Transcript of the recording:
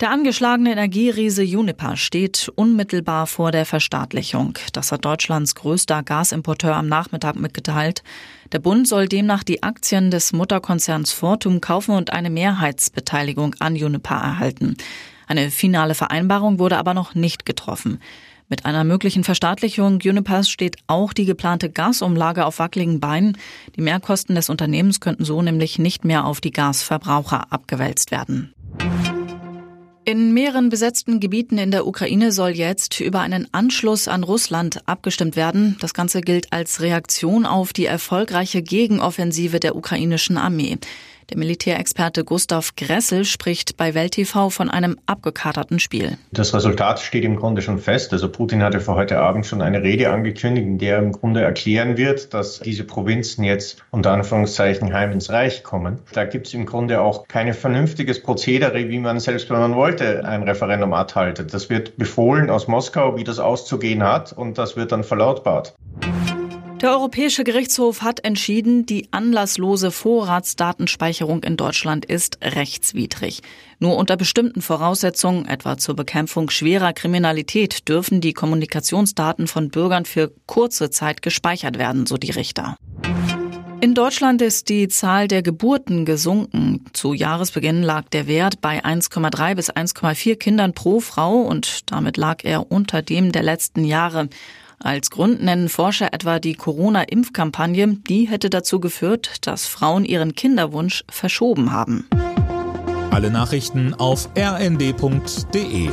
Der angeschlagene Energieriese Uniper steht unmittelbar vor der Verstaatlichung. Das hat Deutschlands größter Gasimporteur am Nachmittag mitgeteilt. Der Bund soll demnach die Aktien des Mutterkonzerns Fortum kaufen und eine Mehrheitsbeteiligung an Uniper erhalten. Eine finale Vereinbarung wurde aber noch nicht getroffen. Mit einer möglichen Verstaatlichung Unipers steht auch die geplante Gasumlage auf wackeligen Beinen. Die Mehrkosten des Unternehmens könnten so nämlich nicht mehr auf die Gasverbraucher abgewälzt werden. In mehreren besetzten Gebieten in der Ukraine soll jetzt über einen Anschluss an Russland abgestimmt werden. Das Ganze gilt als Reaktion auf die erfolgreiche Gegenoffensive der ukrainischen Armee. Der Militärexperte Gustav Gressel spricht bei Welt TV von einem abgekaterten Spiel. Das Resultat steht im Grunde schon fest. Also Putin hatte für heute Abend schon eine Rede angekündigt, in der er im Grunde erklären wird, dass diese Provinzen jetzt unter Anführungszeichen heim ins Reich kommen. Da gibt es im Grunde auch kein vernünftiges Prozedere, wie man selbst, wenn man wollte, ein Referendum abhaltet. Das wird befohlen aus Moskau, wie das auszugehen hat und das wird dann verlautbart. Der Europäische Gerichtshof hat entschieden, die anlasslose Vorratsdatenspeicherung in Deutschland ist rechtswidrig. Nur unter bestimmten Voraussetzungen, etwa zur Bekämpfung schwerer Kriminalität, dürfen die Kommunikationsdaten von Bürgern für kurze Zeit gespeichert werden, so die Richter. In Deutschland ist die Zahl der Geburten gesunken. Zu Jahresbeginn lag der Wert bei 1,3 bis 1,4 Kindern pro Frau und damit lag er unter dem der letzten Jahre. Als Grund nennen Forscher etwa die Corona-Impfkampagne, die hätte dazu geführt, dass Frauen ihren Kinderwunsch verschoben haben. Alle Nachrichten auf rnd.de